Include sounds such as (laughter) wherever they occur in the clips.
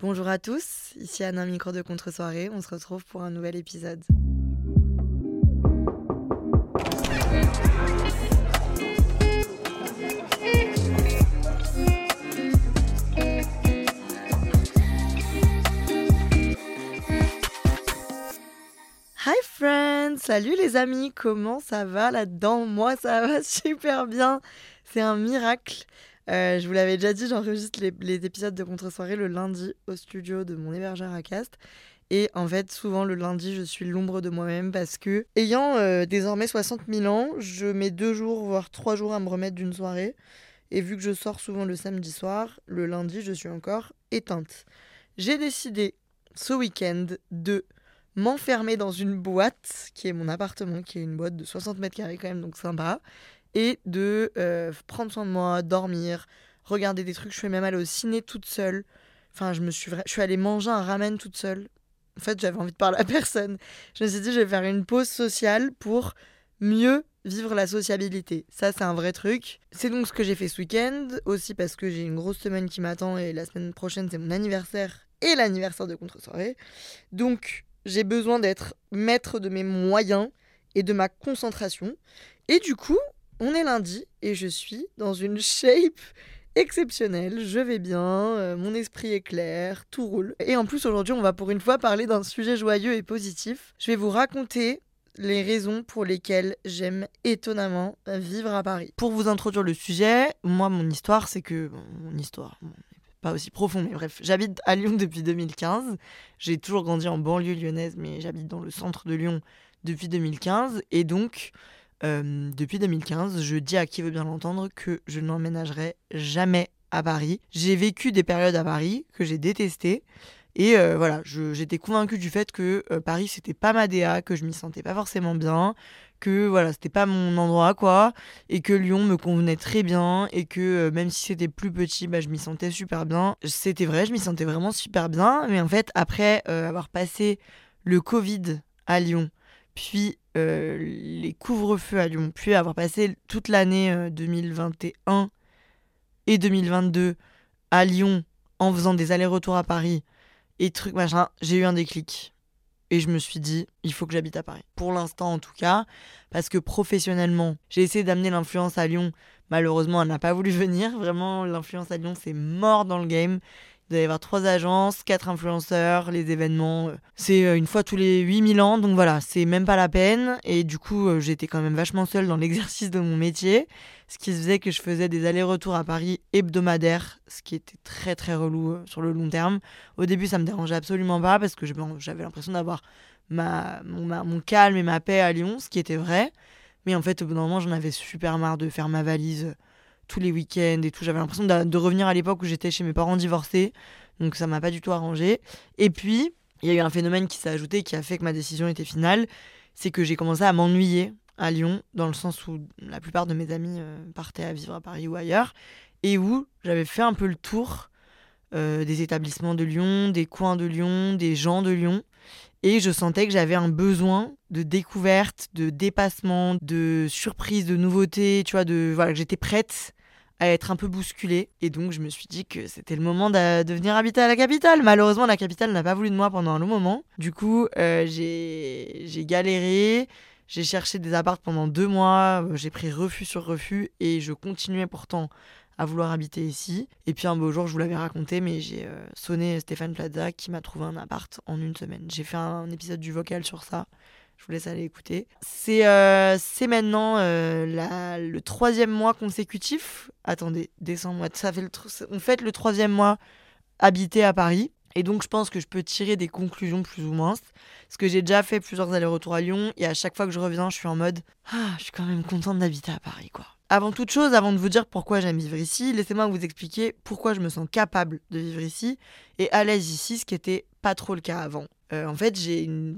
Bonjour à tous, ici Anna Micro de Contre-soirée. On se retrouve pour un nouvel épisode. Hi friends, salut les amis, comment ça va? Là-dedans Moi ça va (laughs) super bien, c'est un miracle. Euh, je vous l'avais déjà dit, j'enregistre les, épisodes de Contre-soirée le lundi au studio de mon hébergeur à Cast. Et en fait, souvent le lundi, je suis l'ombre de moi-même parce que, ayant euh, désormais 60 000 ans, je mets deux jours, voire trois jours à me remettre d'une soirée. Et vu que je sors souvent le samedi soir, le lundi, je suis encore éteinte. J'ai décidé ce week-end de m'enfermer dans une boîte qui est mon appartement, qui est une boîte de 60 mètres carrés quand même, donc sympa, et de euh, prendre soin de moi, dormir, regarder des trucs. Je suis même allée au ciné toute seule. Enfin, je me suis, je suis allée manger un ramen toute seule. En fait, j'avais envie de parler à (laughs) personne. Je me suis dit, je vais faire une pause sociale pour mieux vivre la sociabilité. Ça, c'est un vrai truc. C'est donc ce que j'ai fait ce week-end, aussi parce que j'ai une grosse semaine qui m'attend et la semaine prochaine, c'est mon anniversaire et l'anniversaire de contre-soirée. Donc, j'ai besoin d'être maître de mes moyens et de ma concentration. Et du coup, on est lundi et je suis dans une shape exceptionnelle. Je vais bien, euh, mon esprit est clair, tout roule. Et en plus, aujourd'hui, on va pour une fois parler d'un sujet joyeux et positif. Je vais vous raconter les raisons pour lesquelles j'aime étonnamment vivre à Paris. Pour vous introduire le sujet, moi, mon histoire, c'est que. mon histoire. pas aussi profond, mais bref, j'habite à Lyon depuis 2015. J'ai toujours grandi en banlieue lyonnaise, mais j'habite dans le centre de Lyon depuis 2015. Et donc, euh, depuis 2015, je dis à qui veut bien l'entendre que je n'emménagerai jamais à Paris. J'ai vécu des périodes à Paris que j'ai détestées. Et euh, voilà, j'étais convaincue du fait que euh, Paris, c'était pas ma DA, que je m'y sentais pas forcément bien, que voilà, c'était pas mon endroit, quoi, et que Lyon me convenait très bien, et que même si c'était plus petit, bah, je m'y sentais super bien. C'était vrai, je m'y sentais vraiment super bien, mais en fait, après avoir passé le Covid à Lyon, puis euh, les couvre-feux à Lyon, puis avoir passé toute l'année euh, 2021 et 2022 à Lyon en faisant des allers-retours à Paris et trucs machin, j'ai eu un déclic. Et je me suis dit, il faut que j'habite à Paris. Pour l'instant, en tout cas, parce que professionnellement, j'ai essayé d'amener l'influence à Lyon. Malheureusement, elle n'a pas voulu (laughs) venir. Vraiment, l'influence à Lyon, c'est mort dans le game. Doit y avoir trois agences, quatre influenceurs, les événements. euh, C'est euh, une fois tous les 8000 ans, donc voilà, c'est même pas la peine. Et du coup, euh, j'étais quand même vachement seule dans (laughs) l'exercice de mon métier. Ce qui faisait que je faisais des allers-retours à Paris hebdomadaires, ce qui était très très relou sur le long terme. Au début, ça me dérangeait absolument pas parce que j'avais l'impression d'avoir ma, mon, ma- mon calme et ma paix à Lyon, ce qui était vrai. Mais en fait, au bout d'un moment, j'en avais super marre de faire ma valise tous les week-ends et tout. J'avais l'impression de, revenir à l'époque où j'étais chez mes parents divorcés. Donc ça m'a pas du tout arrangé. Et puis, il y a eu un phénomène qui s'est ajouté qui a fait que ma décision était finale. C'est que j'ai commencé à m'ennuyer à Lyon, dans le sens où la plupart de mes amis euh, partaient à vivre à Paris ou ailleurs, et où j'avais fait un peu le tour euh, des établissements de Lyon, des coins de Lyon, des gens de Lyon. Et je sentais que j'avais un besoin de découverte, de dépassement, de surprise, de nouveauté, tu vois, de voilà, que j'étais prête à être un peu bousculée. Et donc je me suis dit que c'était le moment de venir habiter à la capitale. Malheureusement, la capitale n'a pas voulu de moi pendant un long moment. Du coup, euh, j'ai j'ai galéré. J'ai cherché des appartes pendant deux mois, euh, j'ai pris refus sur refus et je continuais pourtant à vouloir habiter ici. Et puis un beau jour, je vous l'avais raconté, mais j'ai euh, sonné Stéphane Plaza qui m'a trouvé un appart en une semaine. J'ai fait un épisode du vocal sur ça. Je vous laisse aller écouter. C'est euh, maintenant euh, la- le troisième mois consécutif. Attendez, décembre, ça fait le on le troisième mois habité à Paris. Et donc, je pense que je peux tirer des conclusions plus ou moins. Parce que j'ai déjà fait plusieurs allers-retours à Lyon. Et à chaque fois que je reviens, je suis en mode Ah, je suis quand même contente d'habiter à Paris, quoi. Avant toute chose, avant de vous dire pourquoi j'aime vivre ici, laissez-moi vous expliquer pourquoi je me sens capable de vivre ici et à l'aise ici, ce qui était pas trop le cas avant. Euh, en fait, j'ai une,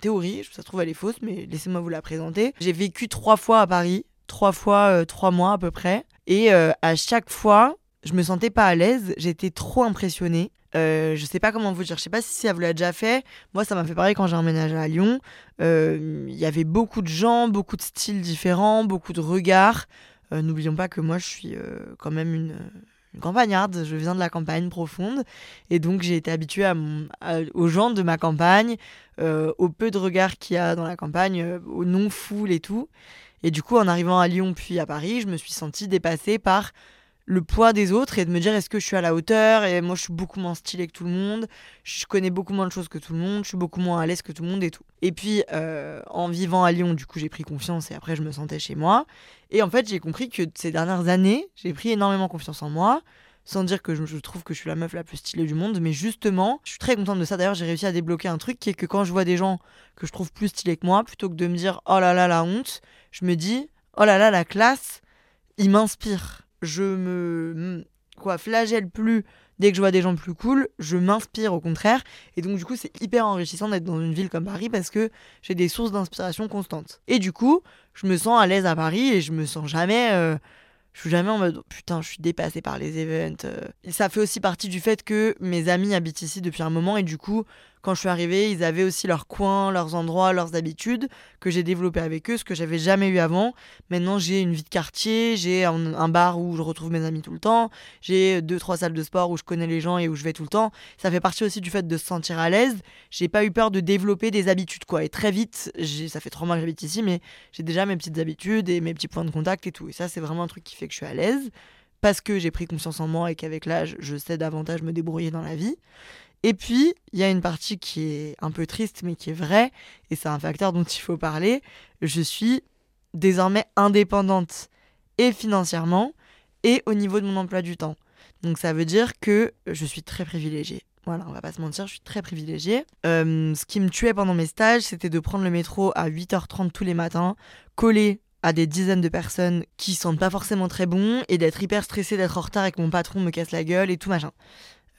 théorie, ça se trouve elle est fausse, mais laissez-moi vous la présenter. J'ai vécu trois fois à Paris, trois fois euh, trois mois à peu près, et euh, à chaque fois, je me sentais pas à l'aise, j'étais trop impressionnée. Je sais pas comment vous dire, je sais pas si ça vous l'a déjà fait. Moi, ça m'a fait pareil quand j'ai emménagé à Lyon. Il y avait beaucoup de gens, beaucoup de styles différents, beaucoup de regards. N'oublions pas que moi, je suis quand même une, campagnarde. Je viens de la campagne profonde. Et donc, j'ai été habituée aux gens de ma campagne, euh, au peu de regards qu'il y a dans la campagne, euh, aux non-foules et tout. Et du coup, en arrivant à Lyon puis à Paris, je me suis sentie dépassée par le poids des autres et de me dire est-ce que je suis à la hauteur et moi je suis beaucoup moins stylée que tout le monde je connais beaucoup moins de choses que tout le monde je suis beaucoup moins à l'aise que tout le monde et tout. Et puis euh, en vivant à Lyon du coup j'ai pris confiance et après je me sentais chez moi. Et en fait j'ai compris que ces dernières années j'ai pris énormément confiance en moi sans dire que je, trouve que je suis la meuf la plus stylée du monde mais justement je suis très contente de ça. D'ailleurs j'ai réussi à débloquer un truc qui est que quand je vois des gens que je trouve plus stylés que moi plutôt que de me dire oh là là la honte je me dis oh là là la classe il m'inspire je me quoi flagelle plus dès que je vois des gens plus cool, je m'inspire au contraire et donc du coup c'est hyper enrichissant d'être dans une ville comme Paris parce que j'ai des sources d'inspiration constantes. Et du coup, je me sens à l'aise à Paris et je me sens jamais euh, je suis jamais en mode putain, je suis dépassée par les events. euh. Ça fait aussi partie du fait que mes amis habitent ici depuis un moment et du coup, quand je suis arrivée, ils avaient aussi leurs coins, leurs endroits, leurs habitudes que j'ai développé avec eux, ce que j'avais jamais eu avant. Maintenant, j'ai une vie de quartier, j'ai un, un bar où je retrouve mes amis tout le temps, j'ai deux trois salles de sport où je connais les gens et où je vais tout le temps. Ça fait partie aussi du fait de se sentir à l'aise. J'ai pas eu peur de développer des habitudes quoi. Et très vite, ça fait trois mois que j'habite ici, mais j'ai déjà mes petites habitudes et mes petits points de contact et tout. Et ça, c'est vraiment un truc qui fait que je suis à l'aise parce que j'ai pris confiance en moi et qu'avec l'âge, je sais davantage me débrouiller dans la vie. Et puis, il y a une partie qui est un peu triste, mais qui est vraie, et c'est un facteur dont il faut parler. Je suis désormais indépendante et financièrement et au niveau de mon emploi du temps. Donc ça veut dire que je suis très privilégiée. Voilà, on va pas se mentir, je suis très privilégiée. Euh, ce qui me tuait pendant mes stages, c'était de prendre le métro à 8h30 tous les matins, collé à des dizaines de personnes qui sentent pas forcément très bon et d'être hyper stressée d'être en retard et que mon patron me casse la gueule et tout machin.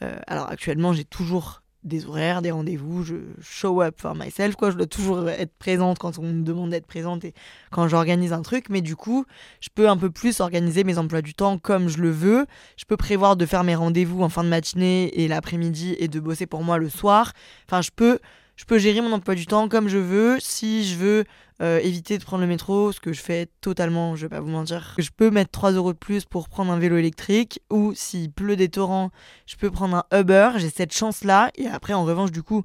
Euh, alors actuellement, j'ai toujours des horaires, des rendez-vous, je show up for myself, quoi. Je dois toujours être présente quand on me demande d'être présente et quand j'organise un truc, mais du coup, je peux un peu plus organiser mes emplois du temps comme je le veux. Je peux prévoir de faire mes rendez-vous en fin de matinée et l'après-midi et de bosser pour moi le soir. Enfin, je peux, je peux gérer mon emploi du temps comme je veux. Si je veux euh, éviter de prendre le métro, ce que je fais totalement, je vais pas vous mentir. Je peux mettre 3 euros de plus pour prendre un vélo électrique ou s'il pleut des torrents, je peux prendre un Uber. J'ai cette chance-là et après, en revanche, du coup,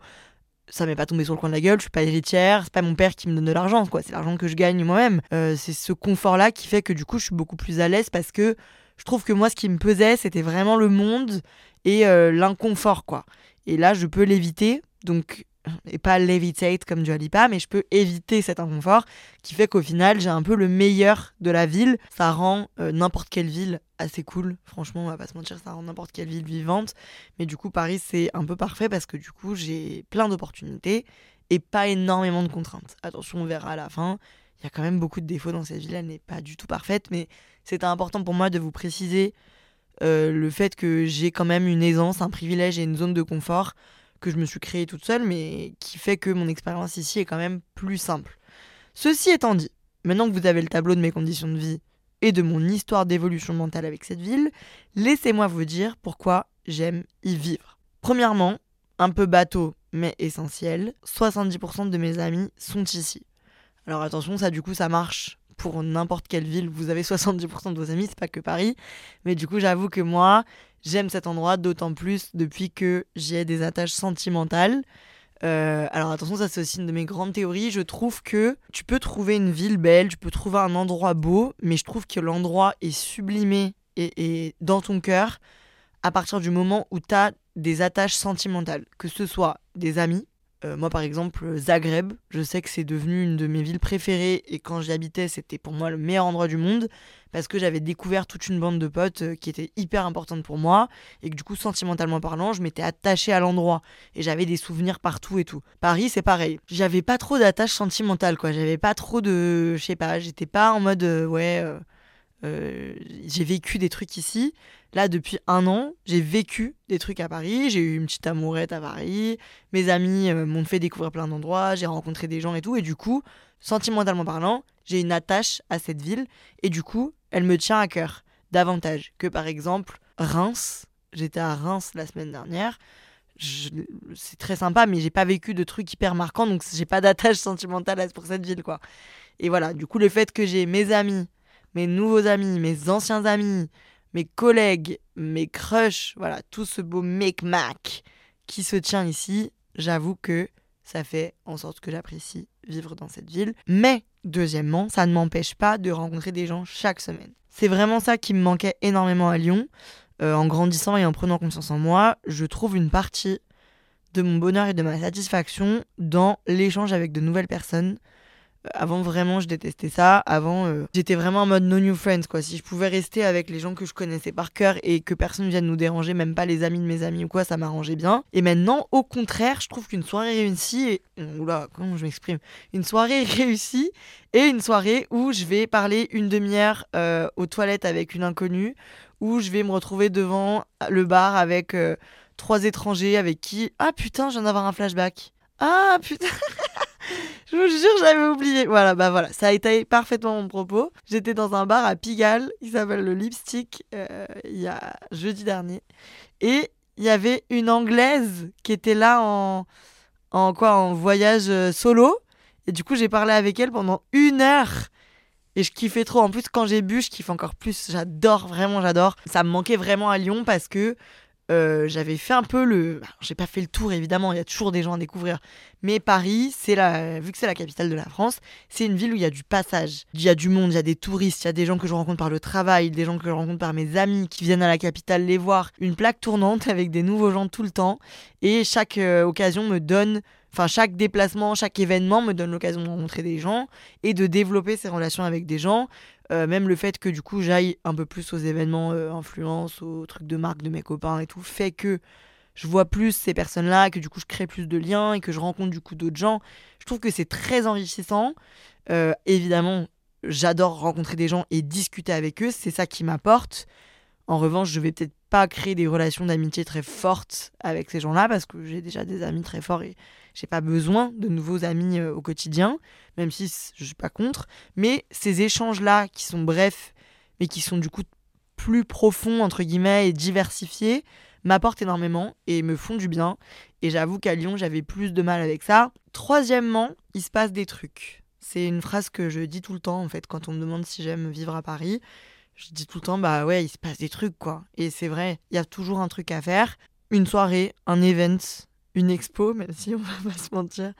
ça m'est pas tombé sur le coin de la gueule, je suis pas héritière, c'est pas mon père qui me donne de l'argent, quoi. C'est l'argent que je gagne moi-même. Euh, c'est ce confort-là qui fait que du coup, je suis beaucoup plus à l'aise parce que je trouve que moi, ce qui me pesait, c'était vraiment le monde et euh, l'inconfort, quoi. Et là, je peux l'éviter, donc et pas levitate comme du Alipa, mais je peux éviter cet inconfort qui fait qu'au final, j'ai un peu le meilleur de la ville. Ça rend euh, n'importe quelle ville assez cool. Franchement, on va pas se mentir, ça rend n'importe quelle ville vivante. Mais du coup, Paris, c'est un peu parfait parce que du coup, j'ai plein d'opportunités et pas énormément de contraintes. Attention, on verra à la fin. Il y a quand même beaucoup de défauts dans cette ville, elle n'est pas du tout parfaite, mais c'était important pour moi de vous préciser euh, le fait que j'ai quand même une aisance, un privilège et une zone de confort que je me suis créée toute seule, mais qui fait que mon expérience ici est quand même plus simple. Ceci étant dit, maintenant que vous avez le tableau de mes conditions de vie et de mon histoire d'évolution mentale avec cette ville, laissez-moi vous dire pourquoi j'aime y vivre. Premièrement, un peu bateau, mais essentiel, 70% de mes amis sont ici. Alors attention, ça du coup ça marche pour n'importe quelle ville, vous avez 70% de vos amis, c'est pas que Paris, mais du coup j'avoue que moi, j'aime cet endroit d'autant plus depuis que j'y ai des attaches sentimentales. Euh, alors attention, ça c'est aussi une de mes grandes théories. Je trouve que tu peux trouver une ville belle, tu peux trouver un endroit beau, mais je trouve que l'endroit est sublimé et, et dans ton cœur à partir du moment où tu as des attaches sentimentales, que ce soit des amis. Euh, moi par exemple, Zagreb, je sais que c'est devenu une de mes villes préférées et quand j'y habitais, c'était pour moi le meilleur endroit du monde parce que j'avais découvert toute une bande de potes euh, qui était hyper importante pour moi et que du coup sentimentalement parlant je m'étais attachée à l'endroit et j'avais des souvenirs partout et tout. Paris c'est pareil. J'avais pas trop d'attache sentimentale quoi. J'avais pas trop de je sais pas j'étais pas en mode euh, ouais euh, j'ai vécu des trucs ici. Là, depuis un an, j'ai vécu des trucs à Paris. J'ai eu une petite amourette à Paris. Mes amis euh, m'ont fait découvrir plein d'endroits. J'ai rencontré des gens et tout. Et du coup, sentimentalement parlant, j'ai une attache à cette ville. Et du coup, elle me tient à cœur davantage que par exemple Reims. J'étais à Reims la semaine dernière. C'est très sympa, mais j'ai pas vécu de trucs hyper marquants, donc j'ai pas d'attache (laughs) sentimentale pour cette ville, quoi. Et voilà, du coup, le fait que j'ai mes amis mes nouveaux amis, mes anciens amis, mes collègues, mes crushs, voilà, tout ce beau make-mac qui se tient ici, j'avoue que ça fait en sorte que j'apprécie vivre dans cette ville. Mais, deuxièmement, ça ne m'empêche pas de rencontrer des gens chaque semaine. C'est vraiment ça qui me manquait énormément à Lyon. Euh, en grandissant et en prenant confiance en moi, je trouve une partie de mon bonheur et de ma satisfaction dans l'échange avec de nouvelles personnes, avant, vraiment, je détestais ça. Avant, euh, j'étais vraiment en mode no new friends, quoi. Si je pouvais rester avec les gens que je connaissais par cœur et que personne vienne nous déranger, même pas les amis de mes amis ou quoi, ça m'arrangeait bien. Et maintenant, au contraire, je trouve qu'une soirée réussie, et... oula, comment je m'exprime? Une soirée (laughs) réussie et une soirée où je vais parler une demi-heure euh, aux toilettes avec une inconnue, où je vais me retrouver devant le bar avec euh, trois étrangers avec qui. Ah putain, je viens d'avoir un flashback. Ah putain Je vous jure, j'avais oublié. Voilà, bah voilà, ça a été parfaitement mon propos. J'étais dans un bar à Pigalle, qui s'appelle le Lipstick, euh, il y a jeudi dernier. Et il y avait une Anglaise qui était là en, en quoi, en voyage euh, solo. Et du coup, j'ai parlé avec elle pendant une heure. Et je kiffais trop. En plus, quand j'ai bu, je kiffe encore plus. J'adore, vraiment, j'adore. Ça me manquait vraiment à Lyon parce que euh, j'avais fait un peu le. J'ai pas fait le tour évidemment, il y a toujours des gens à découvrir. Mais Paris, c'est la, vu que c'est la capitale de la France, c'est une ville où il y a du passage. Il y a du monde, il y a des touristes, il y a des gens que je rencontre par le travail, des gens que je rencontre par mes amis qui viennent à la capitale les voir. Une plaque tournante (laughs) avec des nouveaux gens tout le temps. Et chaque euh, occasion me donne enfin chaque déplacement, chaque événement me donne l'occasion de rencontrer des gens et de développer ces relations avec des gens. Euh, même le fait que du coup j'aille un peu plus aux événements euh, influence, aux trucs de marque de mes copains et tout, fait que je vois plus ces personnes-là, que du coup je crée plus de liens et que je rencontre du coup d'autres gens. Je trouve que c'est très enrichissant. Euh, évidemment, j'adore rencontrer des gens et discuter avec eux, c'est ça qui m'apporte. En revanche, je vais peut-être pas créer des relations d'amitié très fortes avec ces gens-là parce que j'ai déjà des amis très forts j'ai pas besoin de nouveaux amis euh, au quotidien, même si je suis pas contre. Mais ces échanges-là, qui sont brefs, mais qui sont du coup plus profonds, entre guillemets, et diversifiés, m'apportent énormément et me font du bien. Et j'avoue qu'à Lyon, j'avais plus de mal avec ça. Troisièmement, il se passe des trucs. C'est une phrase que je dis tout le temps, en fait, quand on me demande si j'aime vivre à Paris. Je dis tout le temps, bah ouais, il se passe des trucs, quoi. Et c'est vrai, il y a toujours un truc à faire. Une soirée, un event, une expo, (laughs) même si on va pas se mentir.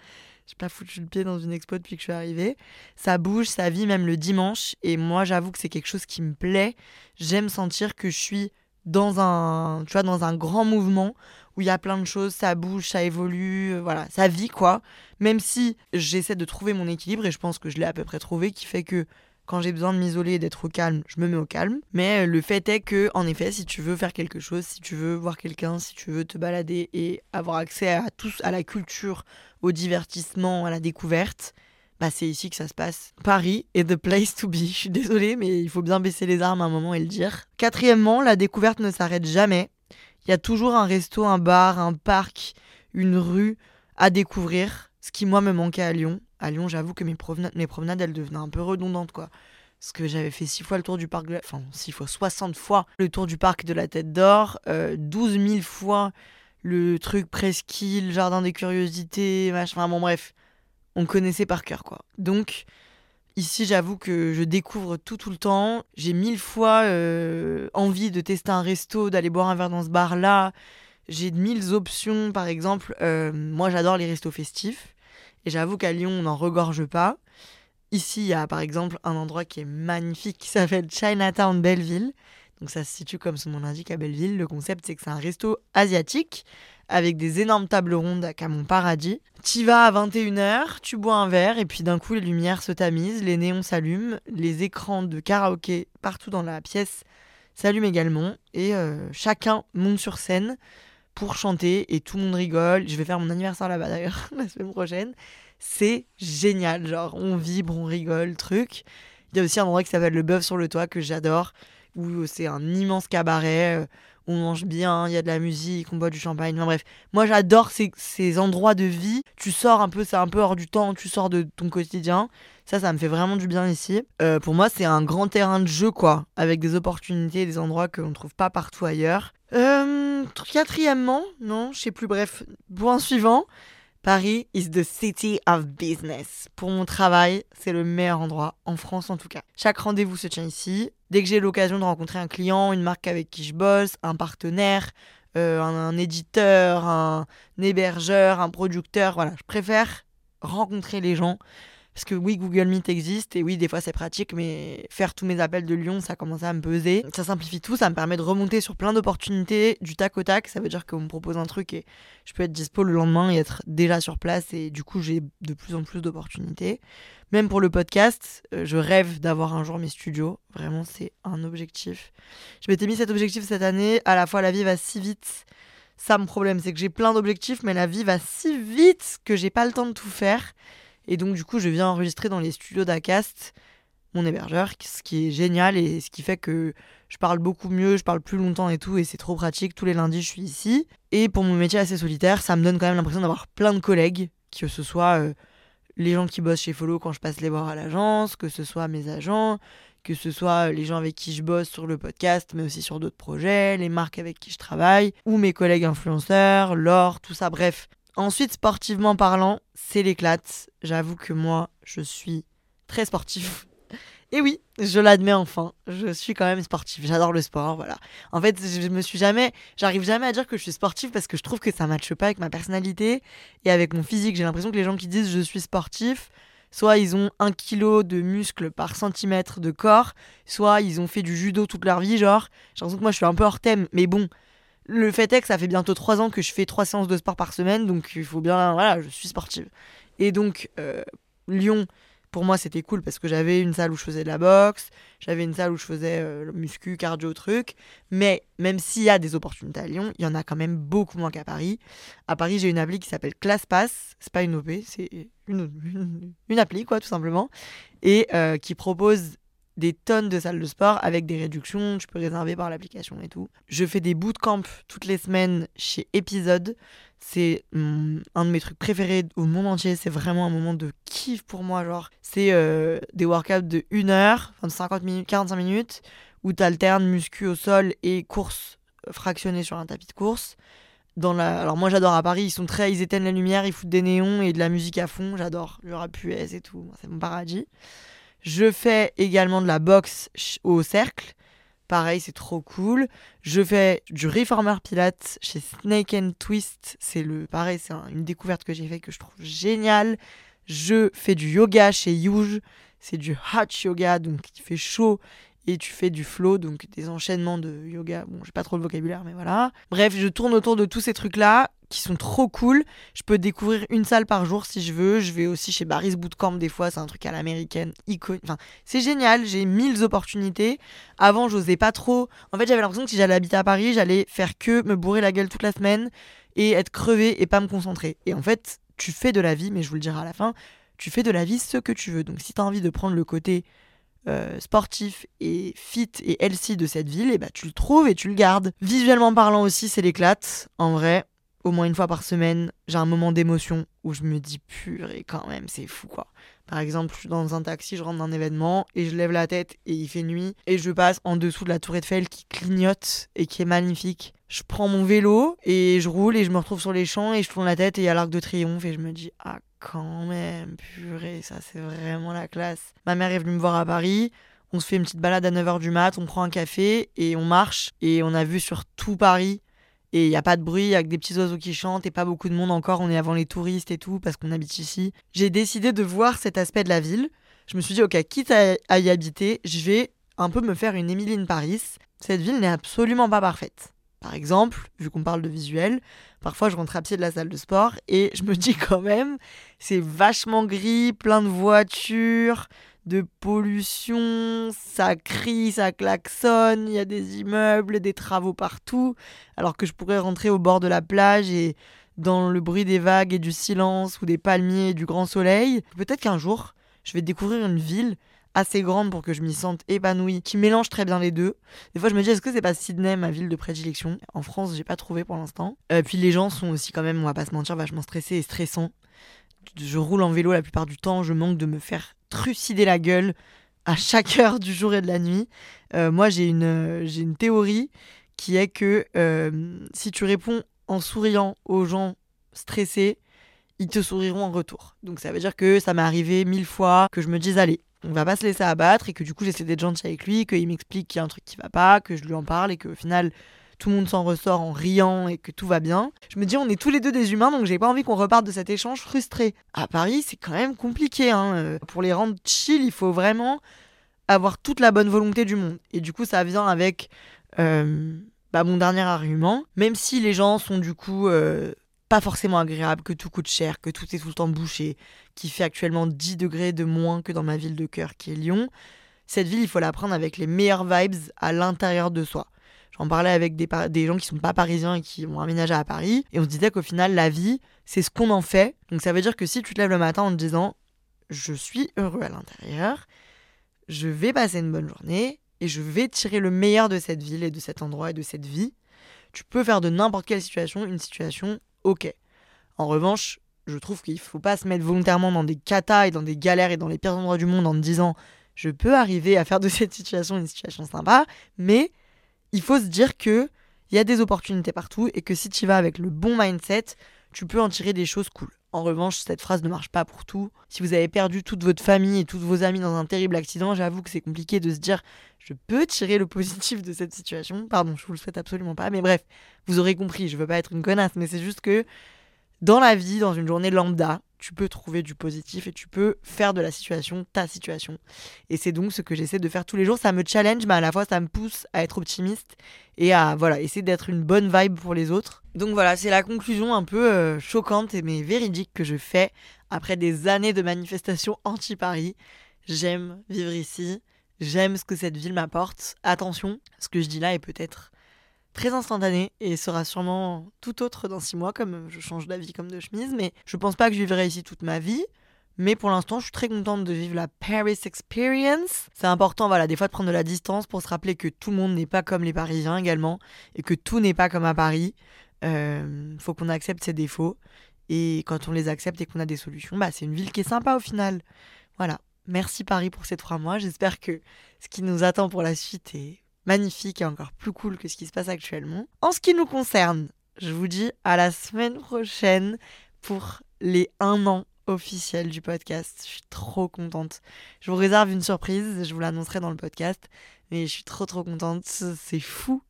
J'ai pas foutu le pied dans une expo depuis que je suis arrivée. Ça bouge, ça vit même le dimanche. Et moi, j'avoue que c'est quelque chose qui me plaît. J'aime sentir que je suis dans un, tu vois, dans un grand mouvement où il y a plein de choses, ça bouge, ça évolue, euh, voilà, ça vit quoi. Même si j'essaie de trouver mon équilibre et je pense que je l'ai à peu près trouvé, qui fait que quand j'ai besoin de m'isoler et d'être au calme, je me mets au calme. Mais euh, le fait est que, en effet, si tu veux faire quelque chose, si tu veux voir quelqu'un, si tu veux te balader et avoir accès à tout, à la culture, au divertissement, à la découverte, bah c'est ici que ça se passe. Paris est the place to be. Je suis désolée, mais il faut bien baisser les armes à un moment et le dire. Quatrièmement, la découverte ne s'arrête jamais. Il y a toujours un resto, un bar, un parc, une rue à découvrir. Ce qui, moi, me manquait à Lyon à Lyon, j'avoue que mes promenades, elles devenaient un peu redondantes, quoi. Parce que j'avais fait six fois le tour du parc, de enfin six fois, 60 fois le tour du parc de la Tête d'Or, euh, 12 000 fois le truc presqu'île, jardin des curiosités, machin, enfin bon bref, on connaissait par cœur, quoi. Donc, ici, j'avoue que je découvre tout tout le temps. J'ai mille fois euh, envie de tester un resto, d'aller boire un verre dans ce bar-là. J'ai mille options, par exemple, euh, moi j'adore les restos festifs. Et j'avoue qu'à Lyon, on n'en regorge pas. Ici, il y a par exemple un endroit qui est magnifique qui s'appelle Chinatown Belleville. Donc ça se situe comme son nom l'indique à Belleville. Le concept, c'est que c'est un resto asiatique avec des énormes tables rondes à mon paradis. Tu vas à 21h, tu bois un verre et puis d'un coup les lumières se tamisent, les néons s'allument, les écrans de karaoké partout dans la pièce s'allument également et euh, chacun monte sur scène pour chanter et tout le monde rigole. Je vais faire mon anniversaire là-bas d'ailleurs (laughs) la semaine prochaine. C'est génial, genre on vibre, on rigole, truc. Il y a aussi un endroit qui s'appelle le Bœuf sur le Toit que j'adore, où c'est un immense cabaret. euh, on mange bien, il y a de la musique, on boit du champagne. Enfin bref, moi j'adore ces, ces endroits de vie. Tu sors un peu, c'est un peu hors du temps, tu sors de ton quotidien. Ça, ça me fait vraiment du bien ici. Euh, pour moi, c'est un grand terrain de jeu, quoi, avec des opportunités, des endroits que l'on ne trouve pas partout ailleurs. Euh, quatrièmement, non, je sais plus, bref, point suivant. Paris is the city of business. Pour mon travail, c'est le meilleur endroit, en France en tout cas. Chaque rendez-vous se tient ici. Dès que j'ai l'occasion de rencontrer un client, une marque avec qui je bosse, un partenaire, euh, un, un éditeur, un hébergeur, un producteur, voilà, je préfère rencontrer les gens. Parce que oui, Google Meet existe et oui, des fois c'est pratique, mais faire tous mes appels de Lyon, ça commence à me peser. Ça simplifie tout, ça me permet de remonter sur plein d'opportunités du tac au tac. Ça veut dire qu'on me propose un truc et je peux être dispo le lendemain et être déjà sur place et du coup j'ai de plus en plus d'opportunités. Même pour le podcast, euh, je rêve d'avoir un jour mes studios. Vraiment, c'est un objectif. Je m'étais mis cet objectif cette année. À la fois, la vie va si vite. Ça, mon problème, c'est que j'ai plein d'objectifs, mais la vie va si vite que j'ai pas le temps de tout faire. Et donc, du coup, je viens enregistrer dans les studios d'Acast, mon hébergeur, ce qui est génial et ce qui fait que je parle beaucoup mieux, je parle plus longtemps et tout, et c'est trop pratique. Tous les lundis, je suis ici. Et pour mon métier assez solitaire, ça me donne quand même l'impression d'avoir plein de collègues, que ce soit euh, les gens qui bossent chez Follow quand je passe les voir à l'agence, que ce soit mes agents, que ce soit les gens avec qui je bosse sur le podcast, mais aussi sur d'autres projets, les marques avec qui je travaille, ou mes collègues influenceurs, Laure, tout ça, bref. Ensuite, sportivement parlant, c'est l'éclate. J'avoue que moi, je suis très sportif. Et oui, je l'admets enfin, je suis quand même sportif. J'adore le sport, voilà. En fait, je me suis jamais, j'arrive jamais à dire que je suis sportif parce que je trouve que ça matche pas avec ma personnalité et avec mon physique. J'ai l'impression que les gens qui disent je suis sportif, soit ils ont un kilo de muscle par centimètre de corps, soit ils ont fait du judo toute leur vie, genre. J'ai l'impression que moi je suis un peu hors thème, mais bon. Le fait est que ça fait bientôt trois ans que je fais trois séances de sport par semaine, donc il faut bien, voilà, je suis sportive. Et donc, euh, Lyon, pour moi, c'était cool parce que j'avais une salle où je faisais de la boxe, j'avais une salle où je faisais euh, le muscu, cardio, truc. Mais même s'il y a des opportunités à Lyon, il y en a quand même beaucoup moins qu'à Paris. À Paris, j'ai une appli qui s'appelle ClassPass. C'est pas une OP, c'est une, une, (laughs) une appli, quoi, tout simplement. Et euh, qui propose des tonnes de salles de sport avec des réductions, tu peux réserver par l'application et tout. Je fais des bootcamps toutes les semaines chez Episode. C'est hum, un de mes trucs préférés au monde entier. C'est vraiment un moment de kiff pour moi. Genre, c'est euh, des workouts de 1 heure, enfin de 50 minutes, 45 minutes, où tu alternes muscu au sol et course fractionnée sur un tapis de course. Dans la... Alors moi j'adore à Paris, ils sont très, ils éteignent la lumière, ils foutent des néons et de la musique à fond, j'adore le rap US et tout, c'est mon paradis. Je fais également de la boxe au cercle. Pareil, c'est trop cool. Je fais du reformer pilates chez Snake and Twist. C'est le pareil, c'est un- une découverte que j'ai fait que je trouve géniale. Je fais du yoga chez Yuge. C'est du hot yoga, donc il fait chaud et tu fais du flow, donc des enchaînements de yoga. Bon, j'ai pas trop le vocabulaire, mais voilà. Bref, je tourne autour de tous ces trucs-là qui sont trop cool. Je peux découvrir une salle par jour si je veux. Je vais aussi chez Barry's Bootcamp des fois, c'est un truc à l'américaine, c'est génial, j'ai mille opportunités. Avant, j'osais pas trop. En fait, j'avais l'impression que si j'allais habiter à Paris, j'allais faire que me bourrer la gueule toute la semaine et être crevé et pas me concentrer. Et en fait, tu fais de la vie, mais je vous le dirai à la fin, tu fais de la vie ce que tu veux. Donc si tu as envie de prendre le côté euh, sportif et fit et healthy de cette ville, et bah tu le trouves et tu le gardes. Visuellement parlant aussi, c'est l'éclate. En vrai, au moins une fois par semaine, j'ai un moment d'émotion où je me dis purée quand même, c'est fou quoi. Par exemple, je suis dans un taxi, je rentre d'un événement et je lève la tête et il fait nuit et je passe en dessous de la tour Eiffel qui clignote et qui est magnifique. Je prends mon vélo et je roule et je me retrouve sur les champs et je tourne la tête et il y a l'Arc de Triomphe et je me dis ah quand même, purée, ça c'est vraiment la classe. Ma mère est venue me voir à Paris. On se fait une petite balade à 9h du mat, on prend un café et on marche et on a vu sur tout Paris et il n'y a pas de bruit, il y a que des petits oiseaux qui chantent et pas beaucoup de monde encore. On est avant les touristes et tout parce qu'on habite ici. J'ai décidé de voir cet aspect de la ville. Je me suis dit, ok, quitte à, y habiter, je vais un peu me faire une Emily in Paris. Cette ville n'est absolument pas parfaite. Par exemple, vu qu'on parle de visuel, parfois je rentre à pied de la salle de sport et je me dis quand même, c'est vachement gris, plein de voitures, de pollution, ça crie, ça klaxonne, il y a des immeubles, des travaux partout, alors que je pourrais rentrer au bord de la plage et dans le bruit des vagues et du silence ou des palmiers et du grand soleil. Peut-être qu'un jour, je vais découvrir une ville assez grande pour que je m'y sente épanouie, qui mélange très bien les deux. Des fois, je me dis, est-ce que c'est pas Sydney, ma ville de prédilection? En France, j'ai pas trouvé pour l'instant. Euh, puis les gens sont aussi quand même, on va pas se mentir, vachement stressés et stressants. Je roule en vélo la plupart du temps, je manque de me faire trucider la gueule à chaque heure du jour et de la nuit. Euh, moi, j'ai une, j'ai une théorie qui est que euh, si tu réponds en souriant aux gens stressés, ils te souriront en retour. Donc ça veut dire que ça m'est arrivé mille fois que je me dise allez, on va pas se laisser abattre et que du coup j'essaie d'être gentil avec lui, qu'il m'explique qu'il y a un truc qui va pas, que je lui en parle et qu'au final tout le monde s'en ressort en riant et que tout va bien. Je me dis on est tous les deux des humains donc j'ai pas envie qu'on reparte de cet échange frustré. À Paris c'est quand même compliqué hein. Euh, pour les rendre chill il faut vraiment avoir toute la bonne volonté du monde. Et du coup ça vient avec euh, bah, mon dernier argument, même si les gens sont du coup euh, pas forcément agréables, que tout coûte cher, que tout est tout le temps bouché, qui fait actuellement 10 degrés de moins que dans ma ville de cœur qui est Lyon, cette ville, il faut la prendre avec les meilleures vibes à l'intérieur de soi. J'en parlais avec des, des, gens qui sont pas parisiens et qui ont aménagé à Paris, et on se disait qu'au final, la vie, c'est ce qu'on en fait. Donc ça veut dire que si tu te lèves le matin en te disant, je suis heureux à l'intérieur, je vais passer une bonne journée, et je vais tirer le meilleur de cette ville et de cet endroit et de cette vie. Tu peux faire de n'importe quelle situation une situation ok. En revanche, je trouve qu'il ne faut pas se mettre volontairement dans des catas et dans des galères et dans les pires endroits du monde en te disant je peux arriver à faire de (laughs) cette situation une situation sympa, mais il faut se dire que il y a des opportunités partout et que si tu vas avec le bon mindset, tu peux en tirer des choses cool. En revanche, cette phrase ne marche pas pour tout. Si vous avez perdu toute votre famille et tous vos amis dans un terrible accident, j'avoue que c'est compliqué de se dire je peux tirer le positif de cette situation. Pardon, je vous le souhaite absolument pas. Mais bref, vous aurez compris, je veux pas être une connasse, mais c'est juste que dans la vie, dans une journée lambda, tu peux trouver du positif et tu peux faire de la situation ta situation. Et c'est donc ce que j'essaie de faire tous les jours. Ça me challenge, mais à la fois ça me pousse à être optimiste et à voilà essayer d'être une bonne vibe pour les autres. Donc voilà, c'est la conclusion un peu euh, choquante mais véridique que je fais après des années de manifestations anti-Paris. J'aime vivre ici, j'aime ce que cette ville m'apporte. Attention, ce que je dis là est peut-être très instantané et sera sûrement tout autre dans six mois, comme je change d'avis comme de chemise. Mais je pense pas que je vivrai ici toute ma vie. Mais pour l'instant, je suis très contente de vivre la Paris Experience. C'est important, voilà, des fois de prendre de la distance pour se rappeler que tout le monde n'est pas comme les Parisiens également et que tout n'est pas comme à Paris. Euh, faut qu'on accepte ses défauts et quand on les accepte et qu'on a des solutions, bah c'est une ville qui est sympa au final. Voilà. Merci Paris pour ces trois mois. J'espère que ce qui nous attend pour la suite est magnifique et encore plus cool que ce qui se passe actuellement. En ce qui nous concerne, je vous dis à la semaine prochaine pour les un an officiels du podcast. Je suis trop contente. Je vous réserve une surprise, je vous l'annoncerai dans le podcast, mais je suis trop trop contente. C'est fou.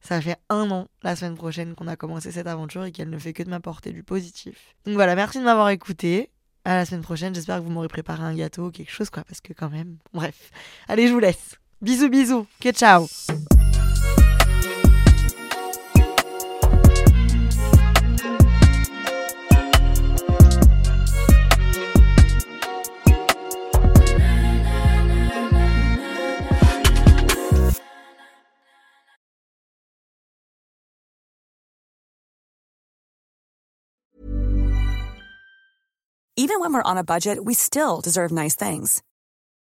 Ça fait un an la semaine prochaine qu'on a commencé cette aventure et qu'elle ne fait que de m'apporter du positif. Donc voilà, merci de m'avoir écouté. À la semaine prochaine, j'espère que vous m'aurez préparé un gâteau ou quelque chose quoi, parce que quand même. Bref. Allez, je vous laisse. Bisous, bisous. Que ciao. Even when we're on a budget, we still deserve nice things.